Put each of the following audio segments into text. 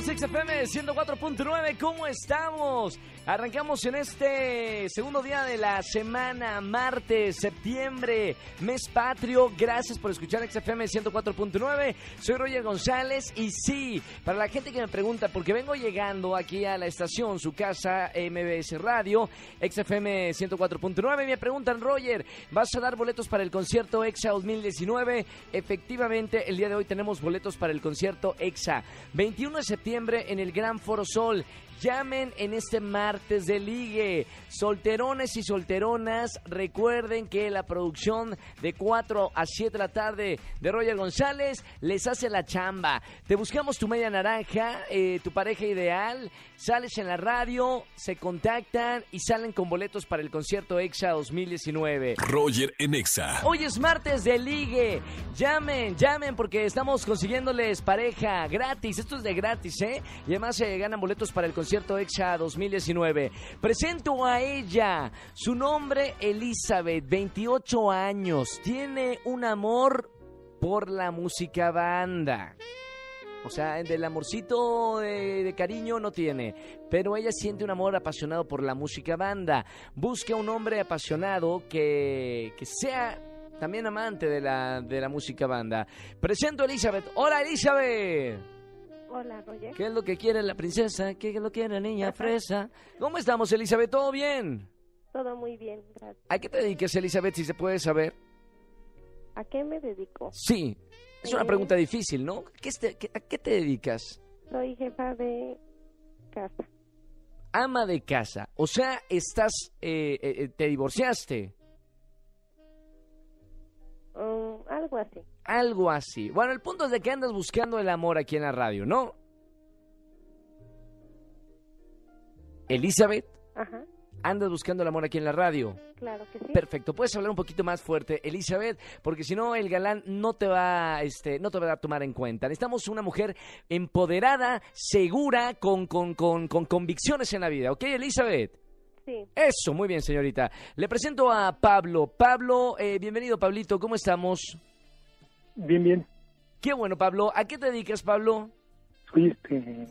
XFM 104.9, ¿cómo estamos? Arrancamos en este segundo día de la semana, martes, septiembre, mes patrio. Gracias por escuchar XFM 104.9. Soy Roger González y sí, para la gente que me pregunta, porque vengo llegando aquí a la estación, su casa, MBS Radio, XFM 104.9, me preguntan, Roger, ¿vas a dar boletos para el concierto EXA 2019? Efectivamente, el día de hoy tenemos boletos para el concierto EXA. 21 de septiembre en el Gran Foro Sol. Llamen en este martes de ligue. Solterones y solteronas, recuerden que la producción de 4 a 7 de la tarde de Roger González les hace la chamba. Te buscamos tu media naranja, eh, tu pareja ideal. Sales en la radio, se contactan y salen con boletos para el concierto EXA 2019. Roger en Exa. Hoy es martes de ligue. Llamen, llamen porque estamos consiguiéndoles pareja gratis. Esto es de gratis, ¿eh? Y además se ganan boletos para el concierto EXA 2019. Presento a ella. Su nombre Elizabeth, 28 años. Tiene un amor por la música banda. O sea, del amorcito de, de, cariño no tiene. Pero ella siente un amor apasionado por la música banda. Busca un hombre apasionado que, que sea también amante de la, de la música banda. Presento a Elizabeth. Hola Elizabeth. Hola, Roger. ¿Qué es lo que quiere la princesa? ¿Qué es lo que quiere la niña fresa? ¿Cómo estamos, Elizabeth? ¿Todo bien? Todo muy bien, gracias. ¿A qué te dedicas, Elizabeth, si se puede saber? ¿A qué me dedico? Sí, es una Eh, pregunta difícil, ¿no? ¿Qué este- qué- ¿A qué te dedicas? Soy jefa de casa. Ama de casa. O sea, estás, eh, eh, eh, te divorciaste. Algo así. Algo así. Bueno, el punto es de que andas buscando el amor aquí en la radio, ¿no? Elizabeth, Ajá, andas buscando el amor aquí en la radio. claro que sí. Perfecto, puedes hablar un poquito más fuerte, Elizabeth, porque si no el galán no te va, este, no te va a tomar en cuenta. Necesitamos una mujer empoderada, segura, con, con, con, con convicciones en la vida, ¿ok, Elizabeth? Sí, Eso, muy bien, señorita. Le presento a Pablo. Pablo, eh, bienvenido, Pablito, ¿cómo estamos? Bien, bien. Qué bueno, Pablo. ¿A qué te dedicas, Pablo? Soy este.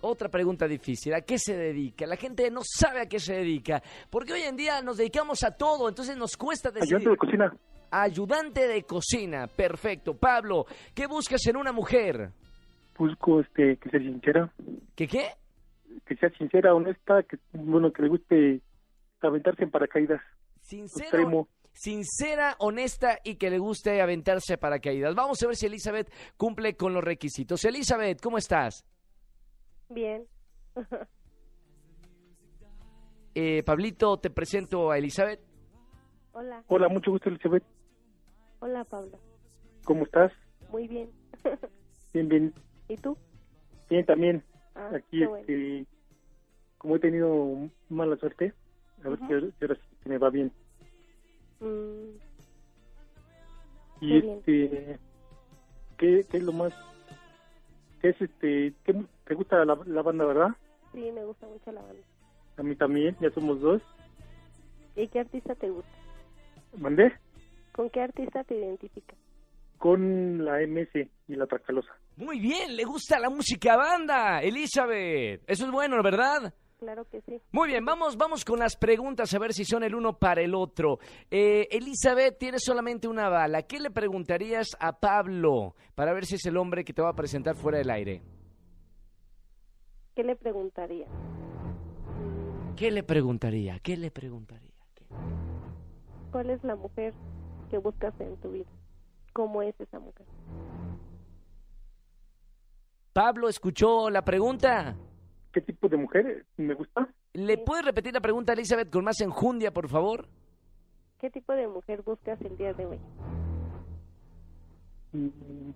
Otra pregunta difícil. ¿A qué se dedica? La gente no sabe a qué se dedica. Porque hoy en día nos dedicamos a todo, entonces nos cuesta decidir. Ayudante de cocina. Ayudante de cocina. Perfecto. Pablo, ¿qué buscas en una mujer? Busco este, que sea sincera. ¿Qué qué? Que sea sincera, honesta. Que, bueno, que le guste aventarse en paracaídas. Sincero, Extremo. Sincera, honesta y que le guste aventarse paracaídas. Vamos a ver si Elizabeth cumple con los requisitos. Elizabeth, ¿cómo estás? bien. Eh, Pablito, te presento a Elizabeth. Hola, Hola, mucho gusto, Elizabeth. hola, Pablo. ¿Cómo estás? Muy bien. Bien, bien. ¿Y tú? Bien, también. Ah, Aquí, qué bueno. este. Como he tenido mala suerte, a ver si ahora- si ahora sí que me va bien. Mm, Y este. ¿qué, ¿Qué es lo más.? ¿Qué es este.? ¿qué, ¿Te gusta la, la banda, verdad? sí, me gusta mucho la banda. A mí también, ya somos dos. ¿Y qué artista te gusta? ¿Mandé? ¿Con qué artista te identificas? Con la MS y la Tracalosa. Muy bien, le gusta la música banda, Elizabeth. Eso es bueno, ¿verdad? Claro que sí. Muy bien, vamos, vamos con las preguntas a ver si son el uno para el otro. Eh, Elizabeth, tienes solamente una bala. ¿Qué le preguntarías a Pablo para ver si es el hombre que te va a presentar fuera del aire? ¿Qué le preguntaría? ¿Qué le preguntaría? ¿Qué le preguntaría? ¿Qué? ¿Cuál es la mujer que buscas en tu vida? ¿Cómo es esa mujer? Pablo, ¿escuchó la pregunta? ¿Qué tipo de mujer me gusta? ¿Le puedes repetir la pregunta, Elizabeth, con más enjundia, por favor? ¿Qué tipo de mujer buscas el día de hoy? Mm,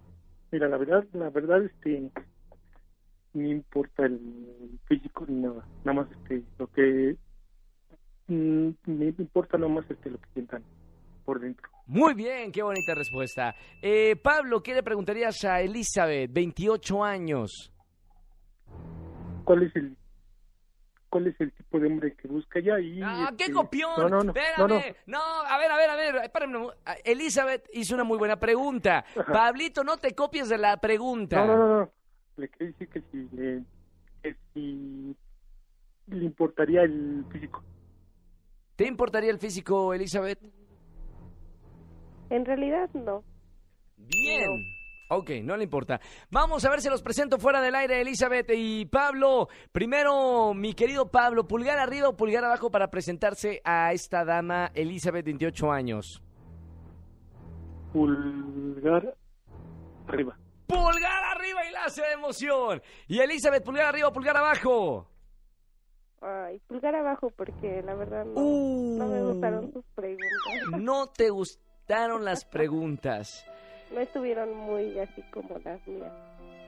Mira, la verdad, la verdad, este, no importa el físico ni nada, nada más, este, lo que, mm, me importa nada más, este, lo que sientan por dentro. Muy bien, qué bonita respuesta. Eh, Pablo, ¿qué le preguntarías a Elizabeth, 28 años? ¿Cuál es el, cuál es el tipo de hombre que busca ella y... ¡Ah, qué este, copión! No, no, no, Espérame. no, no. No, a ver, a ver, a ver. espérame. Elizabeth hizo una muy buena pregunta. Pablito, no te copies de la pregunta. No, no, no, no. Le quería decir que si le, que si le importaría el físico. ¿Te importaría el físico, Elizabeth? En realidad no. Bien. Ok, no le importa. Vamos a ver si los presento fuera del aire, Elizabeth y Pablo. Primero, mi querido Pablo, pulgar arriba o pulgar abajo para presentarse a esta dama, Elizabeth, 28 años. Pulgar arriba. Pulgar arriba y la hace de emoción. Y Elizabeth, pulgar arriba o pulgar abajo. Ay, pulgar abajo porque la verdad no, Uh. no me gustaron sus preguntas. No te gustaron las preguntas. No estuvieron muy así como las mías.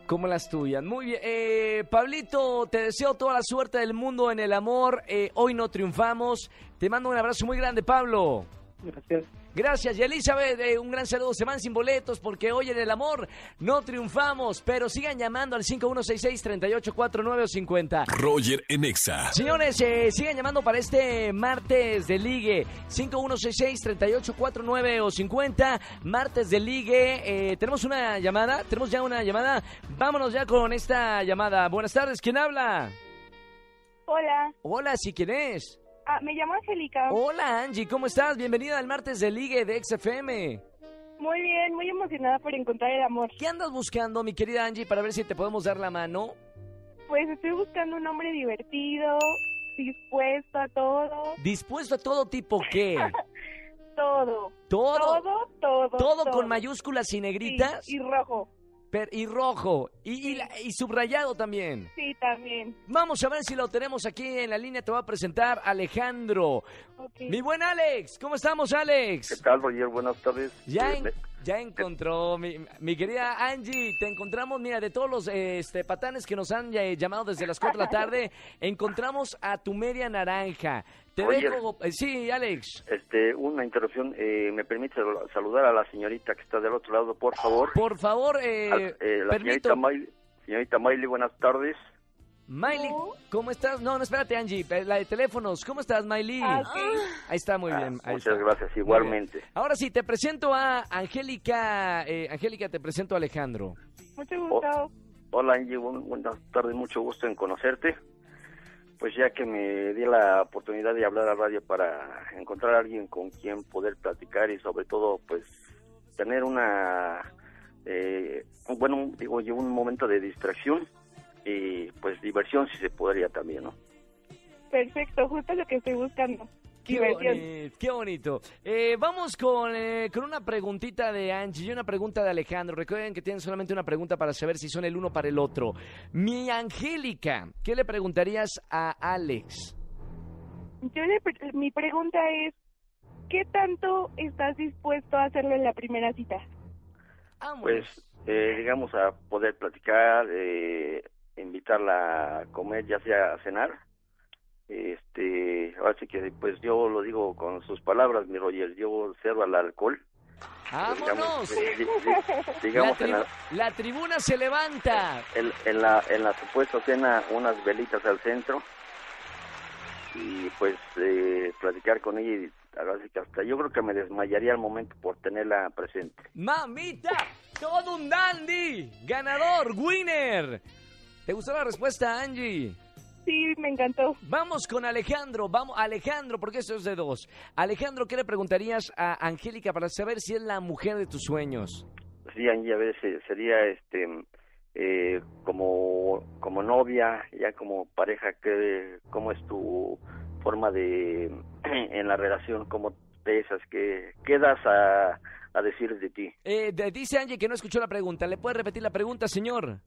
Como las tuyas. Muy bien. Eh, Pablito, te deseo toda la suerte del mundo en el amor. Eh, hoy no triunfamos. Te mando un abrazo muy grande, Pablo. Gracias. Gracias. Y Elizabeth, eh, un gran saludo. Se van sin boletos porque hoy en el amor no triunfamos. Pero sigan llamando al 5166-3849 o 50. Roger en Exa. Señores, eh, sigan llamando para este martes de ligue 5166-3849 o 50. Martes de ligue. Eh, tenemos una llamada. Tenemos ya una llamada. Vámonos ya con esta llamada. Buenas tardes. ¿Quién habla? Hola, Hola, ¿sí quién es? Ah, me llamo Angélica. Hola, Angie. ¿Cómo estás? Bienvenida al martes de ligue de XFM. Muy bien, muy emocionada por encontrar el amor. ¿Qué andas buscando, mi querida Angie, para ver si te podemos dar la mano? Pues estoy buscando un hombre divertido, dispuesto a todo, ¿Dispuesto a todo tipo qué? todo. Todo. Todo, todo. Todo con mayúsculas y Sí, negritas y rojo. Per- y rojo y, y la- y subrayado también. Sí, también. Vamos a ver si lo tenemos aquí en la línea. Te voy a presentar Alejandro. Mi buen Alex. ¿Cómo estamos, Alex? ¿Qué tal, Roger? Buenas tardes. Ya, Eh, en- ya encontró, mi, mi querida Angie, te encontramos, mira, de todos los este, patanes que nos han eh, llamado desde las 4 de la tarde, encontramos a tu media naranja. Te Oye. dejo, eh, sí, Alex, este, una interrupción. Eh, ¿Me permite sal- saludar a la señorita que está del otro lado, por favor? por favor, eh, Al- eh, la permito, señorita Miley. Señorita Miley, buenas tardes. Miley, ¿cómo estás? No, no, espérate, Angie, la de teléfonos, ¿cómo estás, Miley? Ah. Ahí está, muy Ah, bien. ahí muchas está. gracias, igualmente. Ahora sí, te presento a Angélica, eh, Angélica, te presento a Alejandro. Mucho gusto. Hola, Angie. buen- buenas tardes, mucho gusto en conocerte. Pues ya que me di la oportunidad de hablar a radio para encontrar a alguien con quien poder platicar y sobre todo, pues, tener una, eh, bueno, digo yo, un momento de distracción y pues diversión si se podría también, ¿no? Perfecto, justo lo que estoy buscando. Qué bonito, qué bonito. Eh, vamos con, eh, con una preguntita de Angie y una pregunta de Alejandro. Recuerden que tienen solamente una pregunta para saber si son el uno para el otro. Mi Angélica, ¿qué le preguntarías a Alex? Yo le pre- mi pregunta es, ¿qué tanto estás dispuesto a hacerlo en la primera cita? Pues, eh, digamos, a poder platicar, eh, invitarla a comer, ya sea a cenar. Este, ahora sí que, pues yo lo digo con sus palabras, mi Roger, yo cero al alcohol. ¡Vámonos! Digamos, di- di- La, en, la, la tribuna se levanta. en, en la, en la supuesta cena, unas velitas al centro. Y pues, eh, platicar con ella y hasta yo creo que me desmayaría al momento por tenerla presente. ¡Mamita! ¡Todo un dandy! ¡Ganador! ¡Winner! ¿Te gustó la respuesta, Angie? Sí, me encantó. Vamos con Alejandro, vamos, Alejandro, porque esto es de dos. Alejandro, ¿qué le preguntarías a Angélica para saber si es la mujer de tus sueños? Sí, Angie, a veces sería este eh, como como novia, ya como pareja, que cómo es tu forma de en la relación, cómo piensas, qué qué das a, a decir de ti. Eh, de- dice Angie que no escuchó la pregunta. ¿Le puede repetir la pregunta, señor?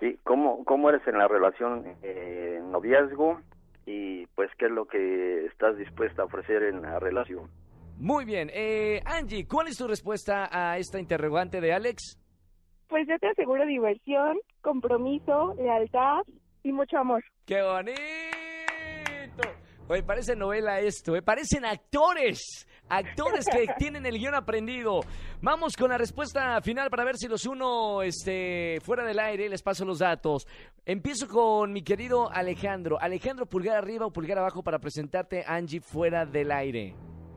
Sí, cómo cómo eres en la relación eh, noviazgo y pues qué es lo que estás dispuesta a ofrecer en la relación. Muy bien. Eh, Angie, ¿cuál es tu respuesta a esta interrogante de Alex? Pues yo te aseguro diversión, compromiso, lealtad y mucho amor. ¡Qué bonito! Oye, parece novela esto, ¿eh? Parecen actores. Actores que tienen el guion aprendido. Vamos con la respuesta final para ver si los uno este, fuera del aire. Les paso los datos. Empiezo con mi querido Alejandro. Alejandro, pulgar arriba o pulgar abajo para presentarte Angie fuera del aire.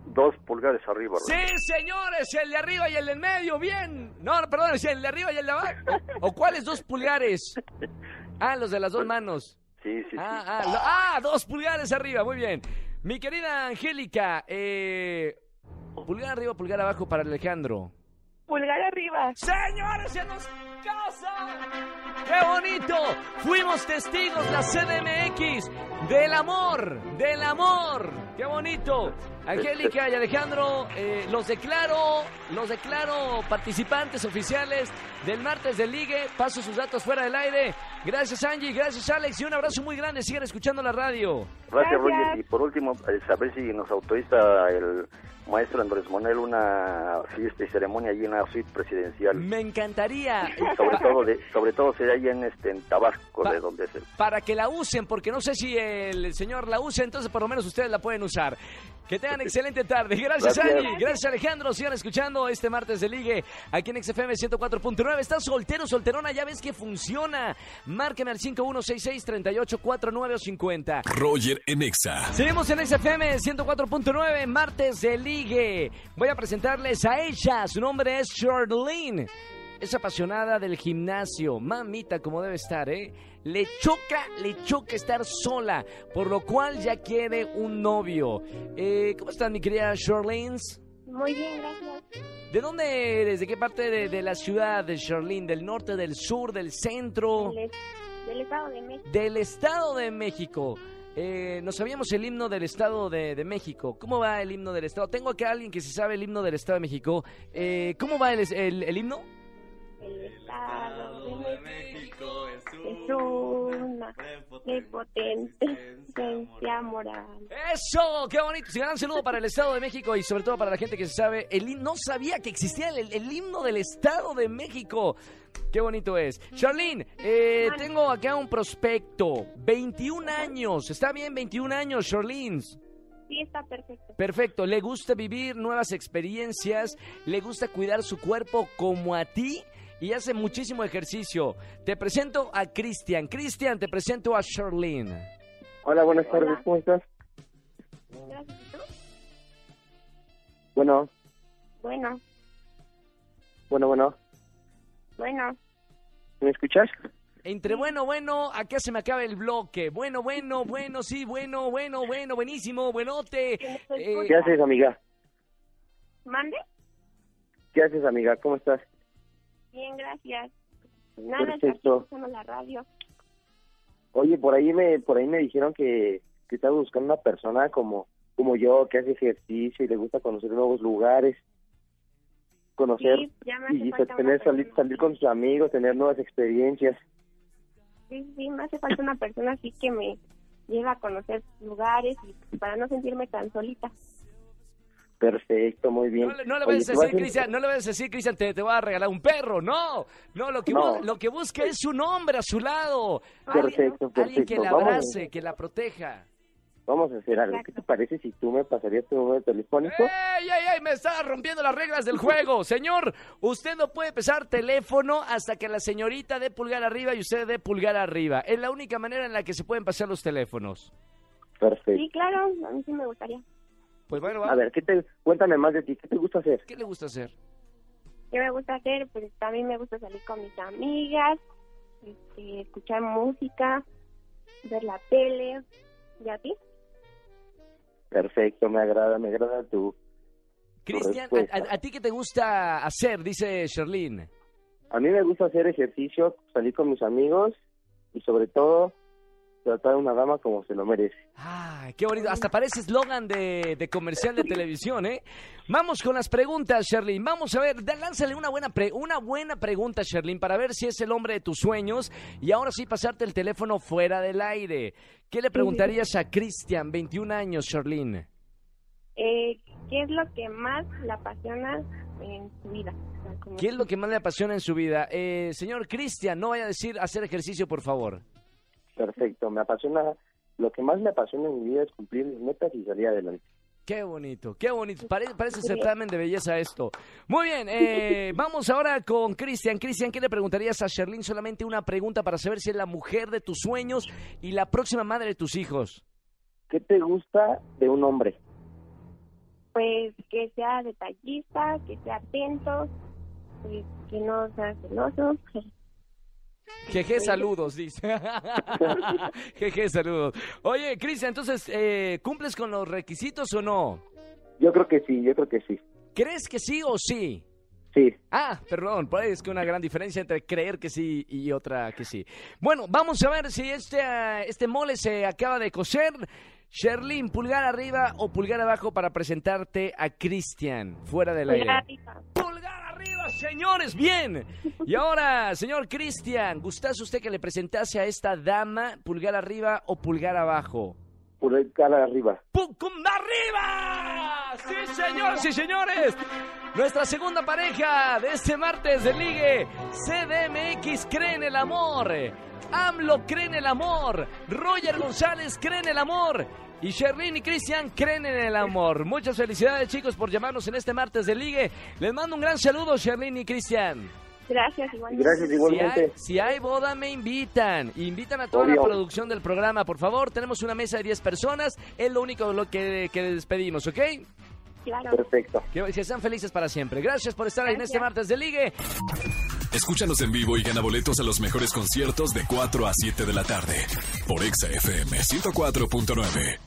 Dos pulgares arriba. Sí, señores, el de arriba y el del medio, bien. No, perdón, el de arriba y el de abajo. ¿O cuáles dos pulgares? Ah, los de las dos manos. Sí, sí, sí. Ah, ah, lo- ah, dos pulgares arriba, muy bien. Mi querida Angélica, eh, pulgar arriba, pulgar abajo para Alejandro. Pulgar arriba. Señores, se nos casa. ¡Qué bonito! Fuimos testigos, la CDMX, del amor, del amor. ¡Qué bonito! Angélica y Alejandro, eh, los declaro, los declaro participantes oficiales del martes de Ligue. Paso sus datos fuera del aire. Gracias Angie, gracias Alex y un abrazo muy grande. Sigan escuchando la radio. Gracias, Gracias. Roger. Y por último, eh, saber si nos autoriza el maestro Andrés Manuel una fiesta y ceremonia allí en la suite presidencial. Me encantaría. Y sobre todo, de, sobre todo sería allí en, este, en Tabasco, Pa- de donde es el... para que la usen, porque no sé si el señor la usa, entonces por lo menos ustedes la pueden usar. Que tengan excelente tarde. Gracias, Gracias. Angie. Gracias, Alejandro. Sigan escuchando este martes de Ligue aquí en XFM 104.9. ¿Estás soltero, solterona? Ya ves que funciona. Márqueme al 5166-3849 o 50. Roger en Exa. Seguimos en XFM 104.9, martes de ligue. Voy a presentarles a ella. Su nombre es Charlene. Es apasionada del gimnasio. Mamita, como debe estar, ¿eh? Le choca, le choca estar sola, por lo cual ya quiere un novio. Eh, ¿Cómo estás, mi querida Charlene? Muy bien, gracias. ¿De dónde eres? ¿De qué parte de, de la ciudad de Charlene? ¿Del norte, del sur, del centro? Del, del Estado de México. Del Estado de México. Eh, no sabíamos el himno del Estado de, de México. ¿Cómo va el himno del Estado? Tengo acá a alguien que se sabe el himno del Estado de México. Eh, ¿Cómo va el, el- el himno? El Estado de México es una prepotente esencia moral. ¡Eso! ¡Qué bonito! Un gran saludo para el Estado de México y sobre todo para la gente que se sabe el himno. No sabía que existía el, el himno del Estado de México. ¡Qué bonito es! Charlene, eh, tengo acá un prospecto. 21 años. ¿Está bien? 21 años, Charlene. Sí, está perfecto. Perfecto, le gusta vivir nuevas experiencias, le gusta cuidar su cuerpo como a ti y hace muchísimo ejercicio. Te presento a Cristian. Cristian, te presento a Charlene. Hola, buenas tardes, Hola. ¿cómo estás? Gracias. Bueno, Bueno, bueno, bueno, bueno. ¿me escuchas? Entre bueno, bueno, acá se me acaba el bloque. Bueno, bueno, bueno, sí, bueno, bueno, bueno, buenísimo, buenote. Eh, ¿Qué haces, amiga? ¿Mande? ¿Qué haces, amiga? ¿Cómo estás? Bien, gracias. Pues Nada, Perfecto. aquí la radio. Oye, por ahí me, por ahí me dijeron que, que estaba buscando una persona como, como yo, que hace ejercicio y le gusta conocer nuevos lugares, conocer Sí, y tener, salir, salir con sus amigos, tener nuevas experiencias. Sí, sí, me hace falta una persona así que me lleve a conocer lugares y para no sentirme tan solita. Perfecto, muy bien. No le, no le Oye, vayas a decir, Cristian, no le vayas a decir, Cristian, te, te voy a regalar un perro. No, no, lo que, No. bu- lo que busca es un hombre a su lado. Perfecto, Alguien que perfecto. la Vamos a- abrace, que la proteja. Vamos a hacer algo. ¿Qué te parece si tú me pasarías tu número telefónico? ¡Ey, ey, ey! Me está rompiendo las reglas del juego. Señor, usted no puede pesar teléfono hasta que la señorita dé pulgar arriba y usted dé pulgar arriba. Es la única manera en la que se pueden pasar los teléfonos. Perfecto. Sí, claro, a mí sí me gustaría. Pues bueno, va. A ver, ¿qué te, cuéntame más de ti. ¿Qué te gusta hacer? ¿Qué le gusta hacer? ¿Qué me gusta hacer? Pues también me gusta salir con mis amigas, este, escuchar música, ver la tele. ¿Y a ti? Perfecto, me agrada, me agrada tu... Cristian, a, a- a ti qué te gusta hacer? Dice Sherlyn. A mí me gusta hacer ejercicio, salir con mis amigos y sobre todo tratar a una dama como se lo merece. ¡Ay, qué bonito! Hasta parece eslogan de, de comercial de televisión, ¿eh? Vamos con las preguntas, Sherlyn. Vamos a ver, da- lánzale una buena, pre- una buena pregunta, Sherlyn, para ver si es el hombre de tus sueños. Y ahora sí, pasarte el teléfono fuera del aire. ¿Qué le preguntarías a Cristian, 21 años, Sherlyn? Eh, ¿Qué es lo que más le apasiona en su vida? ¿Qué es lo que más le apasiona en su vida? Eh, señor Cristian, no vaya a decir hacer ejercicio, por favor. Perfecto, me apasiona, lo que más me apasiona en mi vida es cumplir mis metas y salir adelante. Qué bonito, qué bonito. Pare- parece certamen de belleza esto. Muy bien, eh, vamos ahora con Cristian. Cristian, ¿qué le preguntarías a Sherlyn? Solamente una pregunta para saber si es la mujer de tus sueños y la próxima madre de tus hijos. ¿Qué te gusta de un hombre? Pues que sea detallista, que sea atento, que no sea celoso. Jeje, saludos, dice. Jeje, saludos. Oye, Cristian, entonces, eh, ¿cumples con los requisitos o no? Yo creo que sí, yo creo que sí. ¿Crees que sí o sí? Sí. Ah, perdón, pues es que una gran diferencia entre creer que sí y otra que sí. Bueno, vamos a ver si este, ah, este mole se acaba de cocer. Sherlyn, pulgar arriba o pulgar abajo para presentarte a Cristian, fuera del aire. Pulgar arriba. Pulgar arriba, señores, bien. Y ahora, señor Cristian, ¿gustase usted que le presentase a esta dama pulgar arriba o pulgar abajo? Cara arriba. ¡Pum arriba! ¡Sí, señores y señores! Nuestra segunda pareja de este martes de Ligue. CDMX cree en el amor. AMLO cree en el amor. Roger González cree en el amor. Y Sherlyn y Cristian creen en el amor. Muchas felicidades, chicos, por llamarnos en este martes de Ligue. Les mando un gran saludo, Sherlyn y Cristian. Gracias, igualmente. Gracias Si hay, igualmente. si hay boda, me invitan. Invitan a toda la producción del programa, por favor. Tenemos una mesa de 10 personas. Es lo único lo que, que despedimos, ¿ok? Claro. Perfecto. Que, que sean felices para siempre. Gracias por estar en este Gracias. martes de Ligue. Escúchanos en vivo y gana boletos a los mejores conciertos de 4 a 7 de la tarde por Exa FM 104.9.